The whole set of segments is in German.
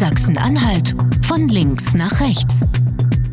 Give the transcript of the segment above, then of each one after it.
Sachsen-Anhalt von links nach rechts.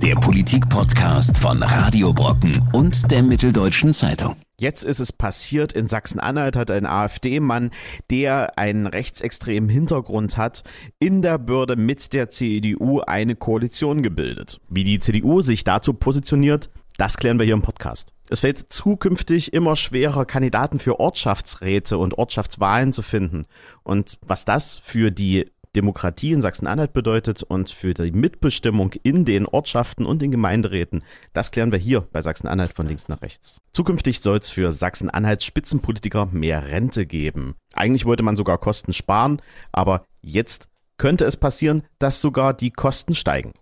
Der Politik-Podcast von Radio Brocken und der Mitteldeutschen Zeitung. Jetzt ist es passiert, in Sachsen-Anhalt hat ein AfD-Mann, der einen rechtsextremen Hintergrund hat, in der Bürde mit der CDU eine Koalition gebildet. Wie die CDU sich dazu positioniert, das klären wir hier im Podcast. Es fällt zukünftig immer schwerer, Kandidaten für Ortschaftsräte und Ortschaftswahlen zu finden. Und was das für die Demokratie in Sachsen-Anhalt bedeutet und für die Mitbestimmung in den Ortschaften und den Gemeinderäten, das klären wir hier bei Sachsen-Anhalt von links nach rechts. Zukünftig soll es für Sachsen-Anhalts Spitzenpolitiker mehr Rente geben. Eigentlich wollte man sogar Kosten sparen, aber jetzt könnte es passieren, dass sogar die Kosten steigen.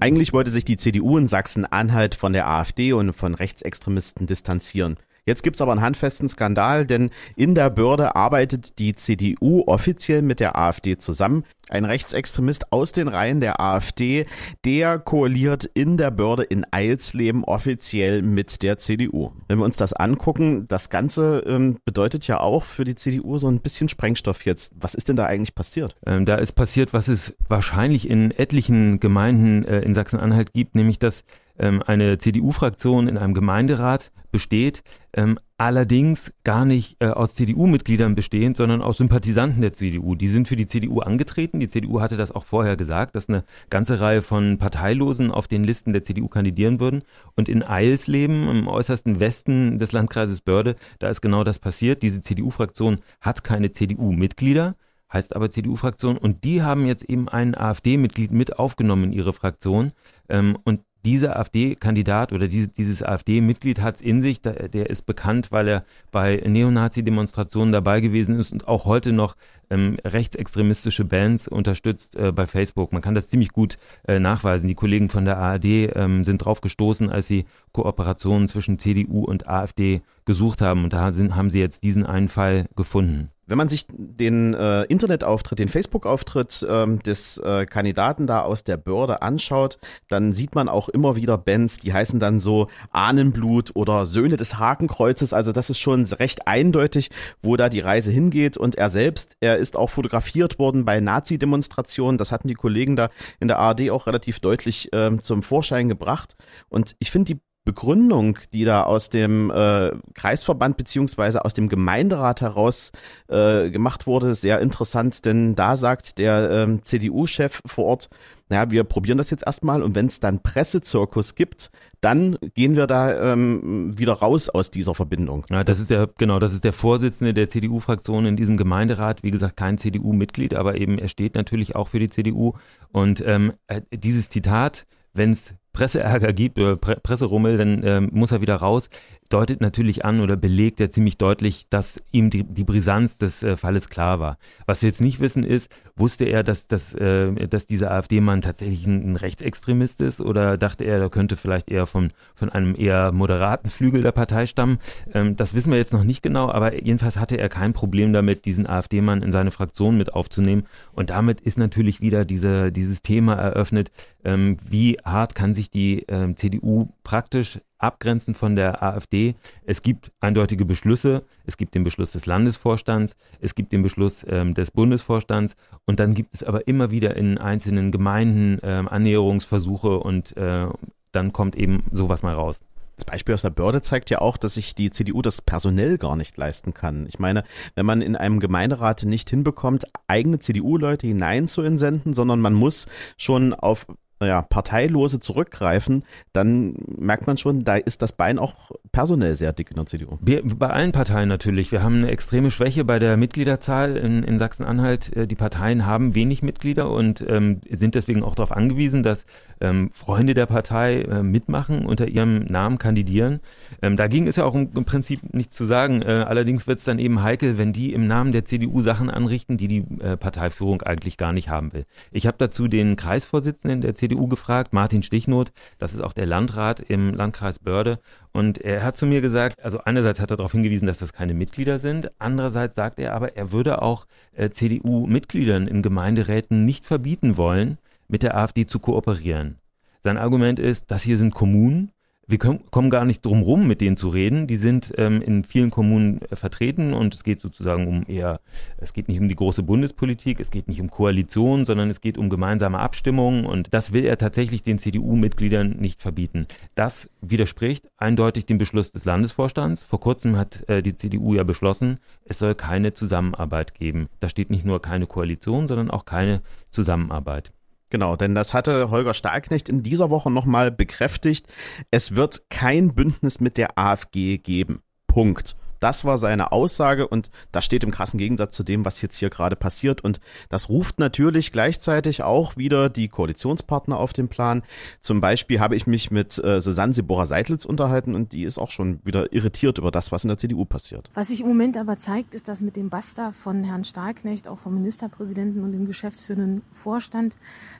Eigentlich wollte sich die CDU in Sachsen-Anhalt von der AfD und von Rechtsextremisten distanzieren. Jetzt gibt's aber einen handfesten Skandal, denn in der Börde arbeitet die CDU offiziell mit der AfD zusammen. Ein Rechtsextremist aus den Reihen der AfD, der koaliert in der Börde in Eilsleben offiziell mit der CDU. Wenn wir uns das angucken, das Ganze ähm, bedeutet ja auch für die CDU so ein bisschen Sprengstoff jetzt. Was ist denn da eigentlich passiert? Ähm, da ist passiert, was es wahrscheinlich in etlichen Gemeinden äh, in Sachsen-Anhalt gibt, nämlich dass ähm, eine CDU-Fraktion in einem Gemeinderat besteht, ähm, allerdings gar nicht äh, aus CDU-Mitgliedern bestehend, sondern aus Sympathisanten der CDU. Die sind für die CDU angetreten. Die CDU hatte das auch vorher gesagt, dass eine ganze Reihe von Parteilosen auf den Listen der CDU kandidieren würden. Und in Eilsleben, im äußersten Westen des Landkreises Börde, da ist genau das passiert. Diese CDU-Fraktion hat keine CDU-Mitglieder heißt aber CDU-Fraktion. Und die haben jetzt eben ein AfD-Mitglied mit aufgenommen in ihre Fraktion. Ähm, und dieser AfD-Kandidat oder diese, dieses AfD-Mitglied hat es in sich, der, der, ist bekannt, weil er bei Neonazi-Demonstrationen dabei gewesen ist und auch heute noch ähm, rechtsextremistische Bands unterstützt äh, bei Facebook. Man kann das ziemlich gut äh, nachweisen. Die Kollegen von der ARD ähm, sind drauf gestoßen, als sie Kooperationen zwischen CDU und AfD gesucht haben und da sind, haben sie jetzt diesen einen Fall gefunden. Wenn man sich den äh, Internetauftritt, den Facebook-Auftritt ähm, des äh, Kandidaten da aus der Börde anschaut, dann sieht man auch immer wieder Bands, die heißen dann so Ahnenblut oder Söhne des Hakenkreuzes. Also das ist schon recht eindeutig, wo da die Reise hingeht. Und er selbst, er ist auch fotografiert worden bei Nazi-Demonstrationen. Das hatten die Kollegen da in der ARD auch relativ deutlich ähm, zum Vorschein gebracht. Und ich finde die Begründung, die da aus dem äh, Kreisverband beziehungsweise aus dem Gemeinderat heraus äh, gemacht wurde, sehr interessant, denn da sagt der ähm, CDU-Chef vor Ort, naja, wir probieren das jetzt erstmal und wenn es dann Pressezirkus gibt, dann gehen wir da ähm, wieder raus aus dieser Verbindung. Ja, das ist der, genau, das ist der Vorsitzende der CDU-Fraktion in diesem Gemeinderat, wie gesagt, kein CDU-Mitglied, aber eben er steht natürlich auch für die CDU. Und ähm, äh, dieses Zitat, wenn es Presseärger gibt oder Pre Presserummel, dann ähm, muss er wieder raus deutet natürlich an oder belegt ja ziemlich deutlich, dass ihm die, die Brisanz des äh, Falles klar war. Was wir jetzt nicht wissen ist, wusste er, dass, dass, äh, dass dieser AfD-Mann tatsächlich ein, ein, Rechtsextremist ist oder dachte er, er könnte vielleicht eher von, von einem eher moderaten Flügel der Partei stammen? Ähm, das wissen wir jetzt noch nicht genau, aber jedenfalls hatte er kein Problem damit, diesen AfD-Mann in seine Fraktion mit aufzunehmen. Und damit ist natürlich wieder diese, dieses Thema eröffnet, ähm, wie hart kann sich die ähm, CDU praktisch abgrenzen von der AfD. Es gibt eindeutige Beschlüsse. Es gibt den Beschluss des Landesvorstands, es gibt den Beschluss ähm, des Bundesvorstands und dann gibt es aber immer wieder in einzelnen Gemeinden ähm, Annäherungsversuche und äh, dann kommt eben sowas mal raus. Das Beispiel aus der Börde zeigt ja auch, dass sich die CDU das personell gar nicht leisten kann. Ich meine, wenn man in einem Gemeinderat nicht hinbekommt, eigene CDU-Leute hinein zu entsenden, sondern man muss schon auf naja, Parteilose zurückgreifen, dann merkt man schon, da ist das Bein auch personell sehr dick in der CDU. Wir, bei allen Parteien natürlich. Wir haben eine extreme Schwäche bei der Mitgliederzahl in, in Sachsen-Anhalt. Äh, die Parteien haben wenig Mitglieder und ähm, sind deswegen auch darauf angewiesen, dass ähm, Freunde der Partei äh, mitmachen, unter ihrem Namen kandidieren. Ähm, dagegen ist ja auch im, im Prinzip nichts zu sagen. Äh, allerdings wird es dann eben heikel, wenn die im Namen der CDU Sachen anrichten, die die äh, Parteiführung eigentlich gar nicht haben will. Ich habe dazu den Kreisvorsitzenden der CDU CDU gefragt, Martin Stichnoth, das ist auch der Landrat im Landkreis Börde. Und er hat zu mir gesagt, also einerseits hat er darauf hingewiesen, dass das keine Mitglieder sind, andererseits sagt er aber, er würde auch äh, CDU-Mitgliedern in Gemeinderäten nicht verbieten wollen, mit der AfD zu kooperieren. Sein Argument ist, das hier sind Kommunen, wir kommen gar nicht drum rum, mit denen zu reden. Die sind ähm, in vielen Kommunen äh, vertreten und es geht sozusagen um eher, es geht nicht um die große Bundespolitik, es geht nicht um Koalition, sondern es geht um gemeinsame Abstimmungen und das will er tatsächlich den CDU-Mitgliedern nicht verbieten. Das widerspricht eindeutig dem Beschluss des Landesvorstands. Vor kurzem hat äh, die CDU ja beschlossen, es soll keine Zusammenarbeit geben. Da steht nicht nur keine Koalition, sondern auch keine Zusammenarbeit. Genau, denn das hatte Holger Starknecht in dieser Woche nochmal bekräftigt. Es wird kein Bündnis mit der AfG geben. Punkt. Das war seine Aussage und das steht im krassen Gegensatz zu dem, was jetzt hier gerade passiert. Und das ruft natürlich gleichzeitig auch wieder die Koalitionspartner auf den Plan. Zum Beispiel habe ich mich mit äh, Susanne Sebora-Seitlitz unterhalten und die ist auch schon wieder irritiert über das, was in der CDU passiert. Was sich im Moment aber zeigt, ist, dass mit dem Basta von Herrn Starknecht, auch vom Ministerpräsidenten und dem geschäftsführenden Vorstand,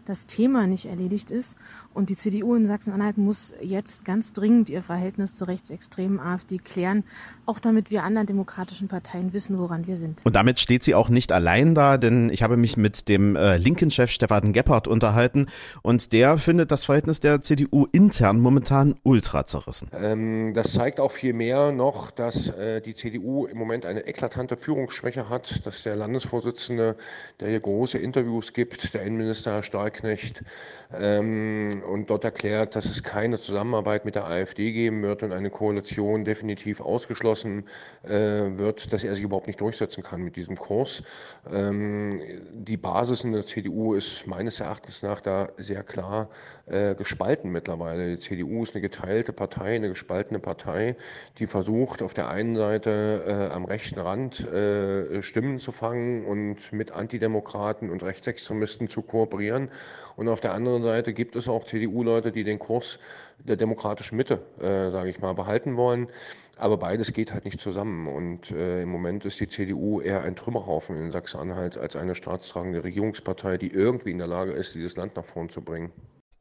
das Thema nicht erledigt ist. Und die CDU in Sachsen-Anhalt muss jetzt ganz dringend ihr Verhältnis zur rechtsextremen AfD klären, auch damit wir anderen demokratischen Parteien wissen, woran wir sind. Und damit steht sie auch nicht allein da, denn ich habe mich mit dem äh, linken Chef Stefan Gebhardt unterhalten und der findet das Verhältnis der CDU intern momentan ultra zerrissen. Ähm, das zeigt auch viel mehr noch, dass äh, die CDU im Moment eine eklatante Führungsschwäche hat, dass der Landesvorsitzende, der hier große Interviews gibt, der Innenminister Herr Stahlknecht, ähm, und dort erklärt, dass es keine Zusammenarbeit mit der AfD geben wird und eine Koalition definitiv ausgeschlossen äh, wird, dass er sich überhaupt nicht durchsetzen kann mit diesem Kurs. Ähm, die Basis in der CDU ist meines Erachtens nach da sehr klar äh, gespalten mittlerweile. Die CDU ist eine geteilte Partei, eine gespaltene Partei, die versucht auf der einen Seite äh, am rechten Rand äh, Stimmen zu fangen und mit Antidemokraten und Rechtsextremisten zu kooperieren. Und auf der anderen Seite gibt es auch CDU-Leute, die den Kurs der demokratischen Mitte, äh, sage ich mal, behalten wollen. Aber beides geht halt nicht zusammen. Und äh, im Moment ist die CDU eher ein Trümmerhaufen in Sachsen-Anhalt als eine staatstragende Regierungspartei, die irgendwie in der Lage ist, dieses Land nach vorn zu bringen.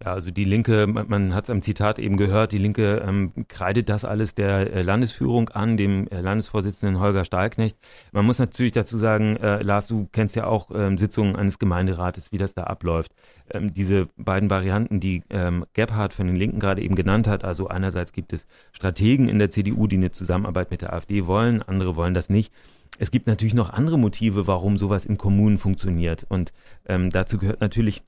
Ja, also die Linke, man, man hat es am Zitat eben gehört, die Linke ähm, kreidet das alles der äh, Landesführung an, dem äh, Landesvorsitzenden Holger Stahlknecht. Man muss natürlich dazu sagen, äh, Lars, du kennst ja auch ähm, Sitzungen eines Gemeinderates, wie das da abläuft. Ähm, diese beiden Varianten, die ähm, Gebhardt von den Linken gerade eben genannt hat, also einerseits gibt es Strategen in der CDU, die eine Zusammenarbeit mit der AfD wollen, andere wollen das nicht. Es gibt natürlich noch andere Motive, warum sowas in Kommunen funktioniert. Und ähm, dazu gehört natürlich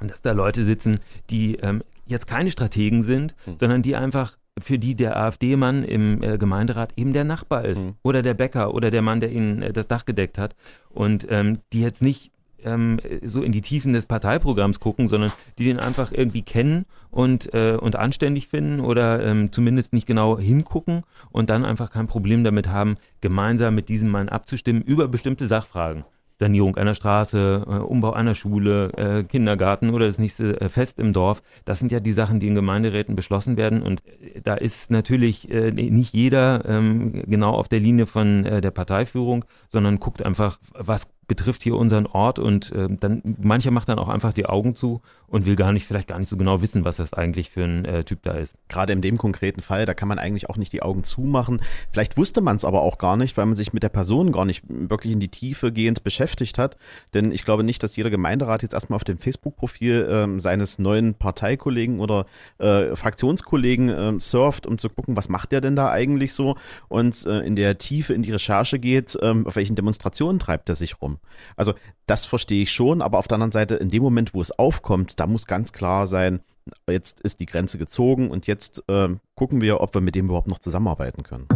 dass da Leute sitzen, die ähm, jetzt keine Strategen sind, mhm. sondern die einfach für die der AfD-Mann im äh, Gemeinderat eben der Nachbar ist mhm. oder der Bäcker oder der Mann, der ihnen äh, das Dach gedeckt hat und ähm, die jetzt nicht ähm, so in die Tiefen des Parteiprogramms gucken, sondern die den einfach irgendwie kennen und, äh, und anständig finden oder ähm, zumindest nicht genau hingucken und dann einfach kein Problem damit haben, gemeinsam mit diesem Mann abzustimmen über bestimmte Sachfragen. Sanierung einer Straße, äh, Umbau einer Schule, äh, Kindergarten oder das nächste äh, Fest im Dorf. Das sind ja die Sachen, die in Gemeinderäten beschlossen werden. Und da ist natürlich nicht jeder ähm, genau auf der Linie von der Parteiführung, sondern guckt einfach, was betrifft hier unseren Ort und äh, dann mancher macht dann auch einfach die Augen zu und will gar nicht, vielleicht gar nicht so genau wissen, was das eigentlich für ein äh, Typ da ist. Gerade in dem konkreten Fall, da kann man eigentlich auch nicht die Augen zumachen. Vielleicht wusste man es aber auch gar nicht, weil man sich mit der Person gar nicht wirklich in die Tiefe gehend beschäftigt hat. Denn ich glaube nicht, dass jeder Gemeinderat jetzt erstmal auf dem Facebook-Profil äh, seines neuen Parteikollegen oder äh, Fraktionskollegen äh, surft, um zu gucken, was macht der denn da eigentlich so und äh, in der Tiefe in die Recherche geht, äh, auf welchen Demonstrationen treibt er sich rum. Also das verstehe ich schon, aber auf der anderen Seite, in dem Moment, wo es aufkommt, da muss ganz klar sein, jetzt ist die Grenze gezogen und jetzt äh, gucken wir, ob wir mit dem überhaupt noch zusammenarbeiten können.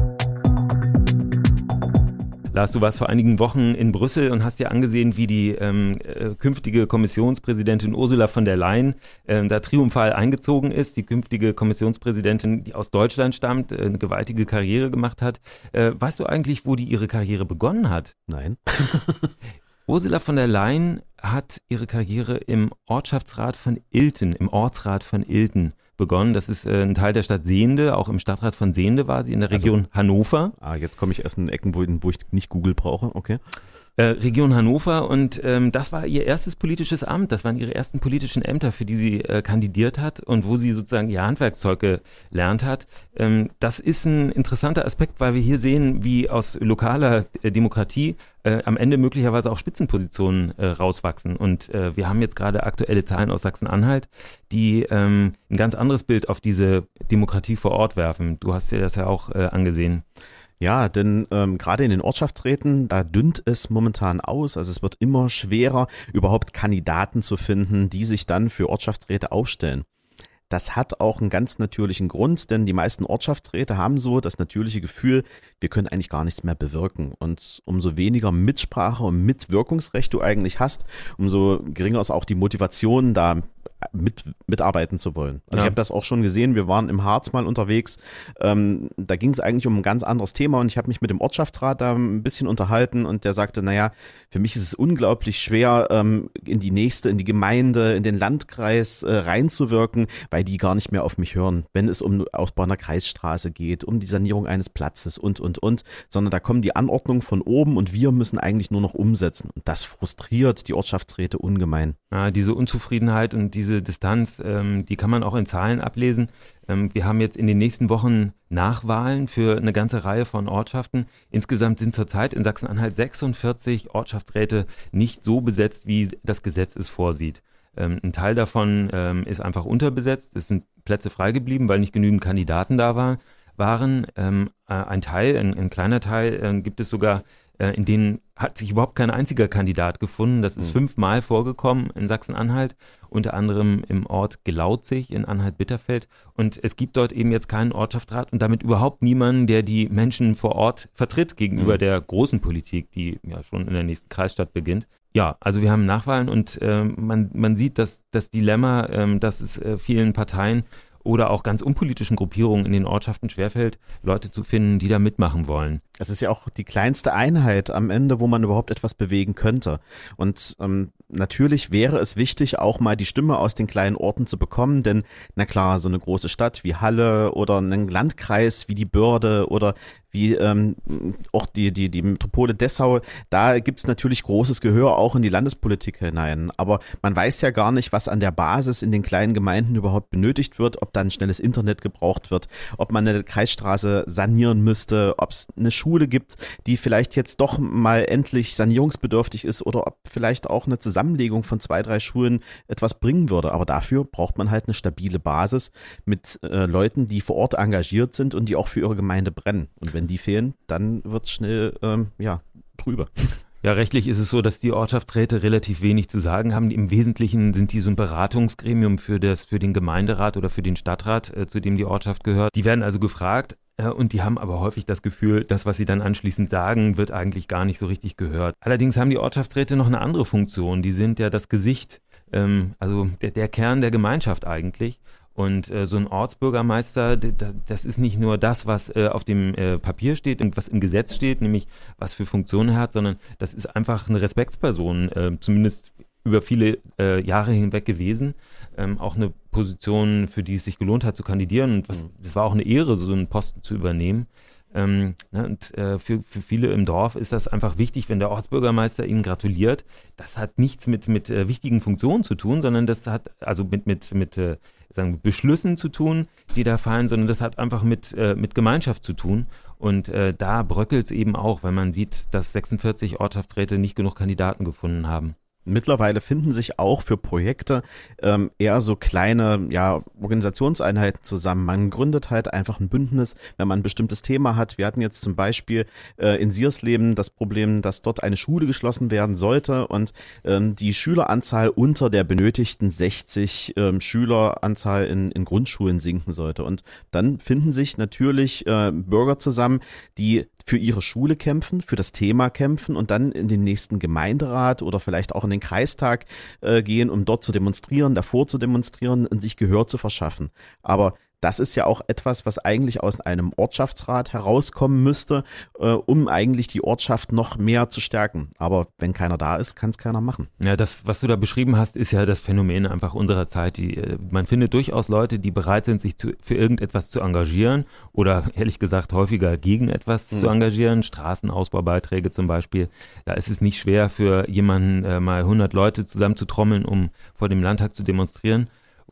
Lars, du warst vor einigen Wochen in Brüssel und hast dir angesehen, wie die ähm, äh, künftige Kommissionspräsidentin Ursula von der Leyen ähm, da triumphal eingezogen ist. Die künftige Kommissionspräsidentin, die aus Deutschland stammt, äh, eine gewaltige Karriere gemacht hat. Äh, weißt du eigentlich, wo die ihre Karriere begonnen hat? Nein. Ursula von der Leyen hat ihre Karriere im Ortschaftsrat von Ilten, im Ortsrat von Ilten begonnen. Das ist äh, ein Teil der Stadt Sehende, auch im Stadtrat von Sehende war sie, in der Region also, Hannover. Ah, jetzt komme ich erst in Ecken, wo, wo ich nicht Google brauche, okay. Äh, Region Hannover und ähm, das war ihr erstes politisches Amt, das waren ihre ersten politischen Ämter, für die sie äh, kandidiert hat und wo sie sozusagen ihr Handwerkszeug gelernt hat. Ähm, das ist ein interessanter Aspekt, weil wir hier sehen, wie aus lokaler äh, Demokratie äh, am Ende möglicherweise auch Spitzenpositionen äh, rauswachsen. Und äh, wir haben jetzt gerade aktuelle Zahlen aus Sachsen-Anhalt, die ähm, ein ganz anderes Bild auf diese Demokratie vor Ort werfen. Du hast dir das ja auch äh, angesehen. Ja, denn ähm, gerade in den Ortschaftsräten, da dünnt es momentan aus. Also es wird immer schwerer, überhaupt Kandidaten zu finden, die sich dann für Ortschaftsräte aufstellen. Das hat auch einen ganz natürlichen Grund, denn die meisten Ortschaftsräte haben so das natürliche Gefühl, wir können eigentlich gar nichts mehr bewirken. Und umso weniger Mitsprache und Mitwirkungsrecht du eigentlich hast, umso geringer ist auch die Motivation, da mit, mitarbeiten zu wollen. Also ja. ich habe das auch schon gesehen, wir waren im Harz mal unterwegs, ähm, da ging es eigentlich um ein ganz anderes Thema und ich habe mich mit dem Ortschaftsrat da ein bisschen unterhalten und der sagte, naja, für mich ist es unglaublich schwer, ähm, in die nächste, in die Gemeinde, in den Landkreis äh, reinzuwirken, weil die gar nicht mehr auf mich hören, wenn es um Ausbau einer Kreisstraße geht, um die Sanierung eines Platzes und, und, und, sondern da kommen die Anordnungen von oben und wir müssen eigentlich nur noch umsetzen. Und das frustriert die Ortschaftsräte ungemein. Ja, diese Unzufriedenheit und diese Distanz, ähm, die kann man auch in Zahlen ablesen. Ähm, wir haben jetzt in den nächsten Wochen Nachwahlen für eine ganze Reihe von Ortschaften. Insgesamt sind zurzeit in Sachsen-Anhalt 46 Ortschaftsräte nicht so besetzt, wie das Gesetz es vorsieht. Ähm, ein Teil davon ähm, ist einfach unterbesetzt. Es sind Plätze frei geblieben, weil nicht genügend Kandidaten da waren. waren. Ähm, äh, ein Teil, ein, ein kleiner Teil, äh, gibt es sogar in denen hat sich überhaupt kein einziger Kandidat gefunden. Das ist mhm. fünfmal vorgekommen in Sachsen-Anhalt, unter anderem im Ort Gelautzig in Anhalt-Bitterfeld. Und es gibt dort eben jetzt keinen Ortschaftsrat und damit überhaupt niemanden, der die Menschen vor Ort vertritt gegenüber mhm. der großen Politik, die ja schon in der nächsten Kreisstadt beginnt. Ja, also wir haben Nachwahlen und äh, man, man sieht, dass das Dilemma, äh, dass es äh, vielen Parteien oder auch ganz unpolitischen Gruppierungen in den Ortschaften schwerfällt, Leute zu finden, die da mitmachen wollen. Es ist ja auch die kleinste Einheit am Ende, wo man überhaupt etwas bewegen könnte. Und ähm, natürlich wäre es wichtig, auch mal die Stimme aus den kleinen Orten zu bekommen, denn na klar, so eine große Stadt wie Halle oder ein Landkreis wie die Börde oder wie ähm, auch die, die, die Metropole Dessau, da gibt es natürlich großes Gehör auch in die Landespolitik hinein. Aber man weiß ja gar nicht, was an der Basis in den kleinen Gemeinden überhaupt benötigt wird, ob dann schnelles Internet gebraucht wird, ob man eine Kreisstraße sanieren müsste, ob es eine Schule gibt, die vielleicht jetzt doch mal endlich sanierungsbedürftig ist oder ob vielleicht auch eine Zusammenlegung von zwei, drei Schulen etwas bringen würde. Aber dafür braucht man halt eine stabile Basis mit äh, Leuten, die vor Ort engagiert sind und die auch für ihre Gemeinde brennen. Und wenn die fehlen, dann wird es schnell ähm, ja, drüber. Ja, rechtlich ist es so, dass die Ortschaftsräte relativ wenig zu sagen haben. Im Wesentlichen sind die so ein Beratungsgremium für, das, für den Gemeinderat oder für den Stadtrat, äh, zu dem die Ortschaft gehört. Die werden also gefragt, äh, und die haben aber häufig das Gefühl, das, was sie dann anschließend sagen, wird eigentlich gar nicht so richtig gehört. Allerdings haben die Ortschaftsräte noch eine andere Funktion. Die sind ja das Gesicht, ähm, also der, der Kern der Gemeinschaft eigentlich. Und äh, so ein Ortsbürgermeister, das ist nicht nur das, was äh, auf dem äh, Papier steht und was im Gesetz steht, nämlich was für Funktionen er hat, sondern das ist einfach eine Respektsperson, äh, zumindest über viele äh, Jahre hinweg gewesen. Ähm, auch eine Position, für die es sich gelohnt hat zu kandidieren. Und was, mhm. das war auch eine Ehre, so einen Posten zu übernehmen. Ähm, ne, und äh, für, für viele im Dorf ist das einfach wichtig, wenn der Ortsbürgermeister ihnen gratuliert. Das hat nichts mit, mit äh, wichtigen Funktionen zu tun, sondern das hat also mit, mit, mit äh, sagen, Beschlüssen zu tun, die da fallen, sondern das hat einfach mit, äh, mit Gemeinschaft zu tun. Und äh, da bröckelt es eben auch, wenn man sieht, dass 46 Ortschaftsräte nicht genug Kandidaten gefunden haben. Mittlerweile finden sich auch für Projekte ähm, eher so kleine ja, Organisationseinheiten zusammen. Man gründet halt einfach ein Bündnis, wenn man ein bestimmtes Thema hat. Wir hatten jetzt zum Beispiel äh, in Siersleben das Problem, dass dort eine Schule geschlossen werden sollte und ähm, die Schüleranzahl unter der benötigten 60 ähm, Schüleranzahl in, in Grundschulen sinken sollte. Und dann finden sich natürlich äh, Bürger zusammen, die für ihre Schule kämpfen, für das Thema kämpfen und dann in den nächsten Gemeinderat oder vielleicht auch in den Kreistag äh, gehen, um dort zu demonstrieren, davor zu demonstrieren und sich Gehör zu verschaffen. Aber das ist ja auch etwas, was eigentlich aus einem Ortschaftsrat herauskommen müsste, äh, um eigentlich die Ortschaft noch mehr zu stärken. Aber wenn keiner da ist, kann es keiner machen. Ja, das, was du da beschrieben hast, ist ja das Phänomen einfach unserer Zeit. Die, äh, man findet durchaus Leute, die bereit sind, sich zu, für irgendetwas zu engagieren oder ehrlich gesagt häufiger gegen etwas mhm. zu engagieren. Straßenausbaubeiträge zum Beispiel. Da ist es nicht schwer für jemanden, äh, mal 100 Leute zusammenzutrommeln, um vor dem Landtag zu demonstrieren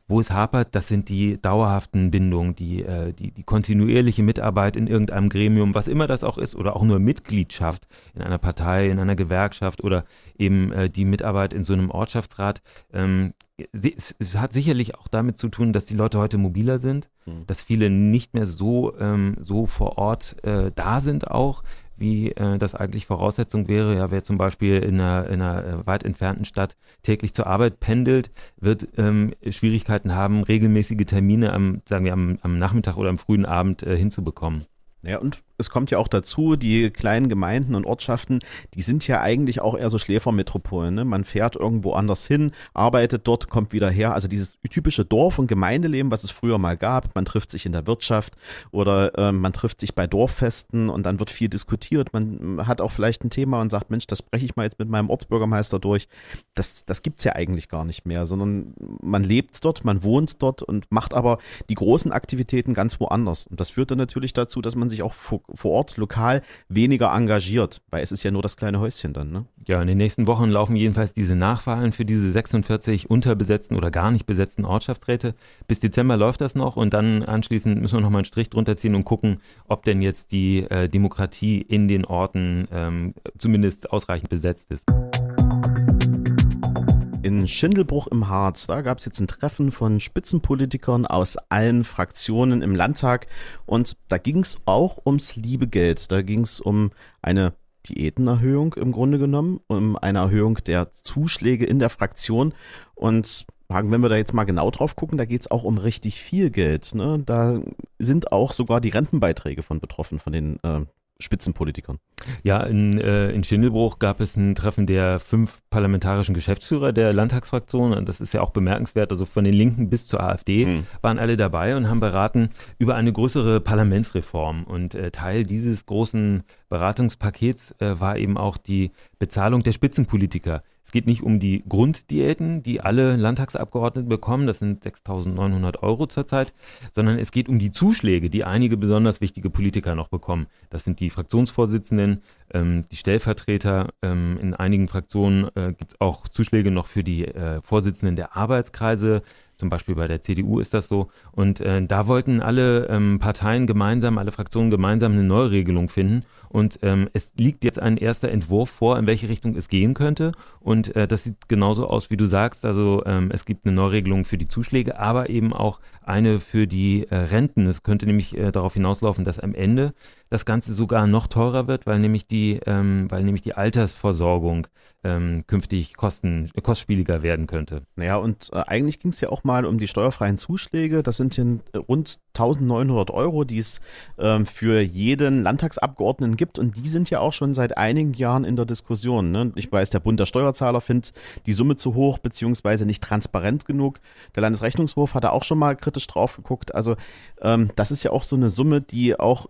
wo es hapert, das sind die dauerhaften Bindungen, die, äh, die, die kontinuierliche Mitarbeit in irgendeinem Gremium, was immer das auch ist, oder auch nur Mitgliedschaft in einer Partei, in einer Gewerkschaft oder eben äh, die Mitarbeit in so einem Ortschaftsrat. Ähm, es, es, hat sicherlich auch damit zu tun, dass die Leute heute mobiler sind, mhm. dass viele nicht mehr so, ähm, so vor Ort äh, da sind auch, wie äh, das eigentlich Voraussetzung wäre. Ja, wer zum Beispiel in einer, in einer äh, weit entfernten Stadt täglich zur Arbeit pendelt, wird ähm, Schwierigkeiten haben, regelmäßige Termine am, sagen wir, am, am Nachmittag oder am frühen Abend äh, hinzubekommen. Ja, und es kommt ja auch dazu, die kleinen Gemeinden und Ortschaften, die sind ja eigentlich auch eher so Schläfermetropolen. Ne? Man fährt irgendwo anders hin, arbeitet dort, kommt wieder her. Also dieses typische Dorf- und Gemeindeleben, was es früher mal gab. Man trifft sich in der Wirtschaft oder äh, man trifft sich bei Dorffesten und dann wird viel diskutiert. Man hat auch vielleicht ein Thema und sagt, Mensch, das spreche ich mal jetzt mit meinem Ortsbürgermeister durch. Das, das gibt's ja eigentlich gar nicht mehr, sondern man lebt dort, man wohnt dort und macht aber die großen Aktivitäten ganz woanders. Und das führt dann natürlich dazu, dass man sich auch vor Ort lokal weniger engagiert, weil es ist ja nur das kleine Häuschen dann. Ne? Ja, in den nächsten Wochen laufen jedenfalls diese Nachwahlen für diese 46 unterbesetzten oder gar nicht besetzten Ortschaftsräte. Bis Dezember läuft das noch und dann anschließend müssen wir nochmal einen Strich drunter ziehen und gucken, ob denn jetzt die äh, Demokratie in den Orten ähm, zumindest ausreichend besetzt ist. In Schindelbruch im Harz, da gab es jetzt ein Treffen von Spitzenpolitikern aus allen Fraktionen im Landtag und da ging es auch ums liebe Geld. Da ging es um eine Diätenerhöhung im Grunde genommen, um eine Erhöhung der Zuschläge in der Fraktion und wenn wir da jetzt mal genau drauf gucken, da geht es auch um richtig viel Geld. Ne? Da sind auch sogar die Rentenbeiträge von betroffen, von den äh, Spitzenpolitikern. Ja, in, äh, in Schindelbruch gab es ein Treffen der fünf parlamentarischen Geschäftsführer der Landtagsfraktion. Und das ist ja auch bemerkenswert. Also von den Linken bis zur AfD mhm. waren alle dabei und haben beraten über eine größere Parlamentsreform. Und äh, Teil dieses großen Beratungspakets äh, war eben auch die Bezahlung der Spitzenpolitiker. Es geht nicht um die Grunddiäten, die alle Landtagsabgeordneten bekommen, das sind 6.900 Euro zurzeit, sondern es geht um die Zuschläge, die einige besonders wichtige Politiker noch bekommen. Das sind die Fraktionsvorsitzenden, ähm, die Stellvertreter. Ähm, in einigen Fraktionen äh, gibt es auch Zuschläge noch für die äh, Vorsitzenden der Arbeitskreise, zum Beispiel bei der CDU ist das so. Und äh, da wollten alle ähm, Parteien gemeinsam, alle Fraktionen gemeinsam eine Neuregelung finden. Und ähm, es liegt jetzt ein erster Entwurf vor, in welche Richtung es gehen könnte. Und äh, das sieht genauso aus, wie du sagst. Also ähm, es gibt eine Neuregelung für die Zuschläge, aber eben auch eine für die äh, Renten. Es könnte nämlich äh, darauf hinauslaufen, dass am Ende das Ganze sogar noch teurer wird, weil nämlich die, ähm, weil nämlich die Altersversorgung ähm, künftig kosten, kostspieliger werden könnte. Naja, und äh, eigentlich ging es ja auch mal um die steuerfreien Zuschläge. Das sind hier rund 1900 Euro, die es ähm, für jeden Landtagsabgeordneten gibt. Und die sind ja auch schon seit einigen Jahren in der Diskussion. Ne? Ich weiß, der Bund der Steuerzahler findet die Summe zu hoch, beziehungsweise nicht transparent genug. Der Landesrechnungshof hat da auch schon mal kritisch drauf geguckt. Also ähm, das ist ja auch so eine Summe, die auch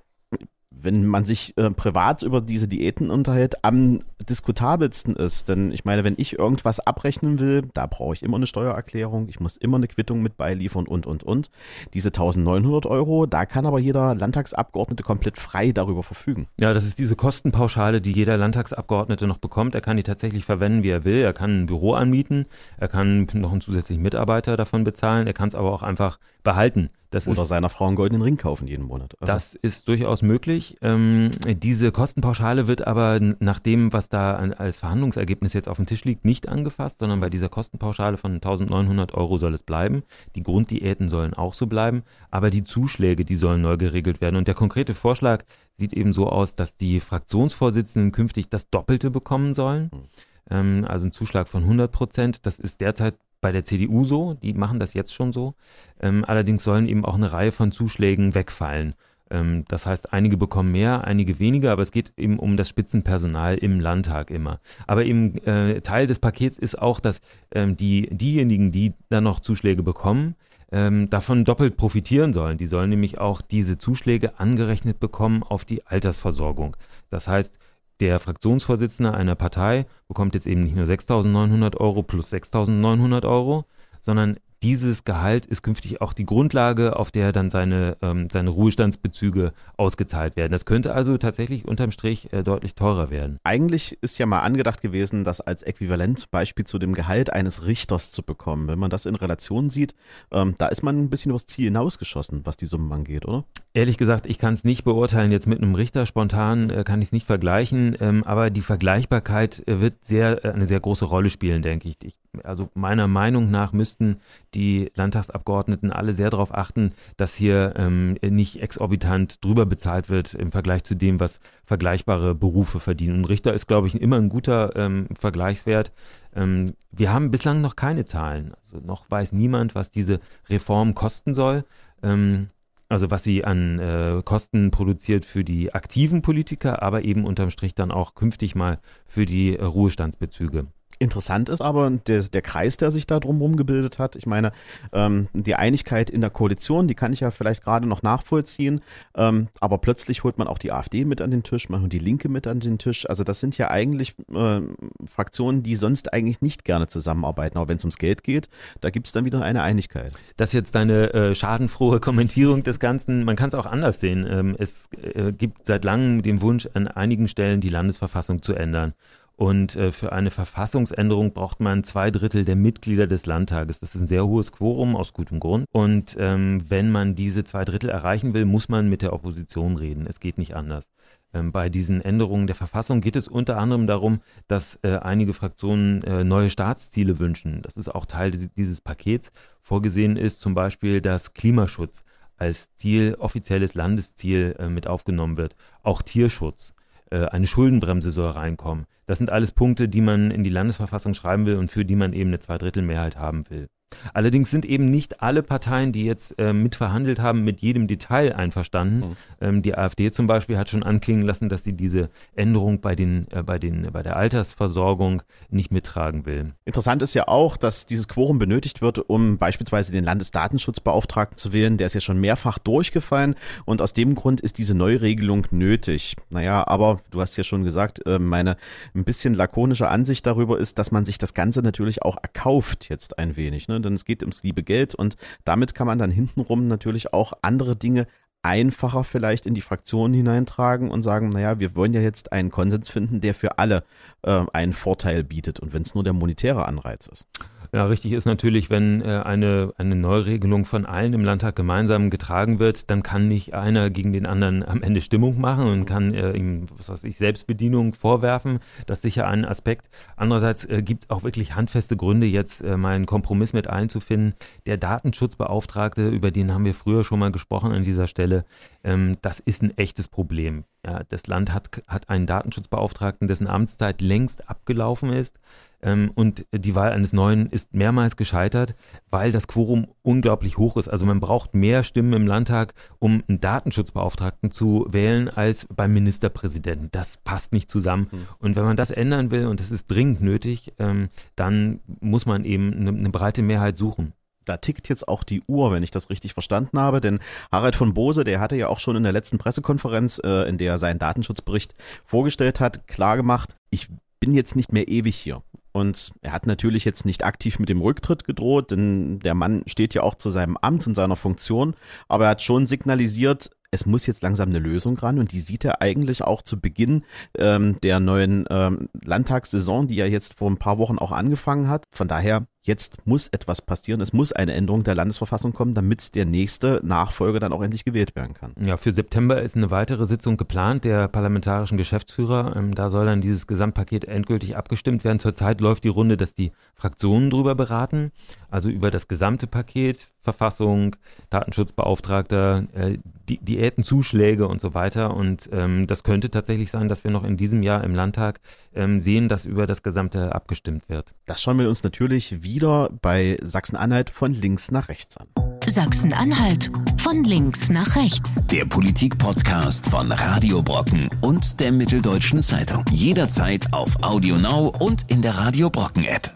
wenn man sich äh, privat über diese Diäten unterhält, am diskutabelsten ist. Denn ich meine, wenn ich irgendwas abrechnen will, da brauche ich immer eine Steuererklärung, ich muss immer eine Quittung mit beiliefern und, und, und. Diese 1900 Euro, da kann aber jeder Landtagsabgeordnete komplett frei darüber verfügen. Ja, das ist diese Kostenpauschale, die jeder Landtagsabgeordnete noch bekommt. Er kann die tatsächlich verwenden, wie er will. Er kann ein Büro anmieten, er kann noch einen zusätzlichen Mitarbeiter davon bezahlen, er kann es aber auch einfach behalten. Das Oder ist, seiner Frau einen goldenen Ring kaufen jeden Monat. Also. Das ist durchaus möglich. Ähm, diese Kostenpauschale wird aber nach dem, was da an, als Verhandlungsergebnis jetzt auf dem Tisch liegt, nicht angefasst, sondern bei dieser Kostenpauschale von 1900 Euro soll es bleiben. Die Grunddiäten sollen auch so bleiben, aber die Zuschläge, die sollen neu geregelt werden. Und der konkrete Vorschlag sieht eben so aus, dass die Fraktionsvorsitzenden künftig das Doppelte bekommen sollen. Hm ähm, also ein Zuschlag von 100 Prozent. Das ist derzeit bei der CDU so, die machen das jetzt schon so. Ähm, allerdings sollen eben auch eine Reihe von Zuschlägen wegfallen. Ähm, das heißt, einige bekommen mehr, einige weniger, aber es geht eben um das Spitzenpersonal im Landtag immer. Aber eben äh, Teil des Pakets ist auch, dass ähm, die, diejenigen, die dann noch Zuschläge bekommen, ähm, davon doppelt profitieren sollen. Die sollen nämlich auch diese Zuschläge angerechnet bekommen auf die Altersversorgung. Das heißt, der Fraktionsvorsitzende einer Partei bekommt jetzt eben nicht nur 6.900 Euro plus 6.900 Euro, sondern dieses Gehalt ist künftig auch die Grundlage, auf der dann seine, ähm, seine Ruhestandsbezüge ausgezahlt werden. Das könnte also tatsächlich unterm Strich äh, deutlich teurer werden. Eigentlich ist ja mal angedacht gewesen, das als Äquivalent zum Beispiel zu dem Gehalt eines Richters zu bekommen. Wenn man das in Relation sieht, ähm, da ist man ein bisschen übers Ziel hinausgeschossen, was die Summen angeht, oder? Ehrlich gesagt, ich kann es nicht beurteilen. Jetzt mit einem Richter spontan äh, kann ich es nicht vergleichen, ähm, aber die Vergleichbarkeit äh, wird sehr, äh, eine sehr große Rolle spielen, denke ich. ich. Also meiner Meinung nach müssten die Landtagsabgeordneten alle sehr darauf achten, dass hier ähm, nicht exorbitant drüber bezahlt wird im Vergleich zu dem, was vergleichbare Berufe verdienen. Und Richter ist, glaube ich, immer ein guter ähm, Vergleichswert. Ähm, wir haben bislang noch keine Zahlen. Also noch weiß niemand, was diese Reform kosten soll. Ähm, also was sie an äh, Kosten produziert für die aktiven Politiker, aber eben unterm Strich dann auch künftig mal für die äh, Ruhestandsbezüge. Interessant ist aber der, der Kreis, der sich da drumherum gebildet hat. Ich meine, ähm, die Einigkeit in der Koalition, die kann ich ja vielleicht gerade noch nachvollziehen. Ähm, aber plötzlich holt man auch die AfD mit an den Tisch, man holt die Linke mit an den Tisch. Also das sind ja eigentlich äh, Fraktionen, die sonst eigentlich nicht gerne zusammenarbeiten. Aber wenn es ums Geld geht, da gibt es dann wieder eine Einigkeit. Das ist jetzt deine äh, schadenfrohe Kommentierung des Ganzen. Man kann es auch anders sehen. Ähm, es äh, gibt seit langem den Wunsch, an einigen Stellen die Landesverfassung zu ändern. Und äh, für eine Verfassungsänderung braucht man zwei Drittel der Mitglieder des Landtages. Das ist ein sehr hohes Quorum aus gutem Grund. Und ähm, wenn man diese zwei Drittel erreichen will, muss man mit der Opposition reden. Es geht nicht anders. Ähm, bei diesen Änderungen der Verfassung geht es unter anderem darum, dass äh, einige Fraktionen äh, neue Staatsziele wünschen. Das ist auch Teil dieses, dieses Pakets. Vorgesehen ist zum Beispiel, dass Klimaschutz als Ziel, offizielles Landesziel äh, mit aufgenommen wird. Auch Tierschutz. Äh, eine Schuldenbremse soll reinkommen. Das sind alles Punkte, die man in die Landesverfassung schreiben will und für die man eben eine Zweidrittelmehrheit haben will. Allerdings sind eben nicht alle Parteien, die jetzt äh, mitverhandelt haben, mit jedem Detail einverstanden. Mhm. Ähm, die AfD zum Beispiel hat schon anklingen lassen, dass sie diese Änderung bei, den, äh, bei, den, bei der Altersversorgung nicht mittragen will. Interessant ist ja auch, dass dieses Quorum benötigt wird, um beispielsweise den Landesdatenschutzbeauftragten zu wählen. Der ist ja schon mehrfach durchgefallen und aus dem Grund ist diese Neuregelung nötig. Naja, aber du hast ja schon gesagt, äh, meine ein bisschen lakonische Ansicht darüber ist, dass man sich das Ganze natürlich auch erkauft jetzt ein wenig. Ne? Denn es geht ums liebe Geld und damit kann man dann hintenrum natürlich auch andere Dinge einfacher vielleicht in die Fraktionen hineintragen und sagen, naja, wir wollen ja jetzt einen Konsens finden, der für alle äh, einen Vorteil bietet und wenn es nur der monetäre Anreiz ist. Ja, richtig ist natürlich, wenn äh, eine, eine Neuregelung von allen im Landtag gemeinsam getragen wird, dann kann nicht einer gegen den anderen am Ende Stimmung machen und kann äh, ihm, was weiß ich, Selbstbedienung vorwerfen. Das ist sicher ein Aspekt. Andererseits äh, gibt es auch wirklich handfeste Gründe, jetzt äh, mal einen Kompromiss mit einzufinden. Der Datenschutzbeauftragte, über den haben wir früher schon mal gesprochen an dieser Stelle, ähm, das ist ein echtes Problem. Ja, das Land hat, hat einen Datenschutzbeauftragten, dessen Amtszeit längst abgelaufen ist. Ähm, und die Wahl eines neuen ist mehrmals gescheitert, weil das Quorum unglaublich hoch ist. Also man braucht mehr Stimmen im Landtag, um einen Datenschutzbeauftragten zu wählen, als beim Ministerpräsidenten. Das passt nicht zusammen. Mhm. Und wenn man das ändern will, und das ist dringend nötig, ähm, dann muss man eben eine, eine breite Mehrheit suchen da tickt jetzt auch die Uhr, wenn ich das richtig verstanden habe, denn Harald von Bose, der hatte ja auch schon in der letzten Pressekonferenz, äh, in der er seinen Datenschutzbericht vorgestellt hat, klargemacht, ich bin jetzt nicht mehr ewig hier. Und er hat natürlich jetzt nicht aktiv mit dem Rücktritt gedroht, denn der Mann steht ja auch zu seinem Amt und seiner Funktion, aber er hat schon signalisiert, es muss jetzt langsam eine Lösung ran und die sieht er eigentlich auch zu Beginn ähm, der neuen ähm, Landtagssaison, die ja jetzt vor ein paar Wochen auch angefangen hat. Von daher jetzt muss etwas passieren. Es muss eine Änderung der Landesverfassung kommen, damit der nächste Nachfolger dann auch endlich gewählt werden kann. Ja, für September ist eine weitere Sitzung geplant der parlamentarischen Geschäftsführer. Ähm, da soll dann dieses Gesamtpaket endgültig abgestimmt werden. Zurzeit läuft die Runde, dass die Fraktionen drüber beraten, also über das gesamte Paket, Verfassung, Datenschutzbeauftragter, äh, die Diätenzuschläge und so weiter. Und ähm, das könnte tatsächlich sein, dass wir noch in diesem Jahr im Landtag ähm, sehen, dass über das Gesamte abgestimmt wird. Das schauen wir uns natürlich wie wieder bei Sachsen-Anhalt von links nach rechts an. Sachsen-Anhalt von links nach rechts. Der Politik-Podcast von Radio Brocken und der Mitteldeutschen Zeitung. Jederzeit auf Audio Now und in der Radio Brocken App.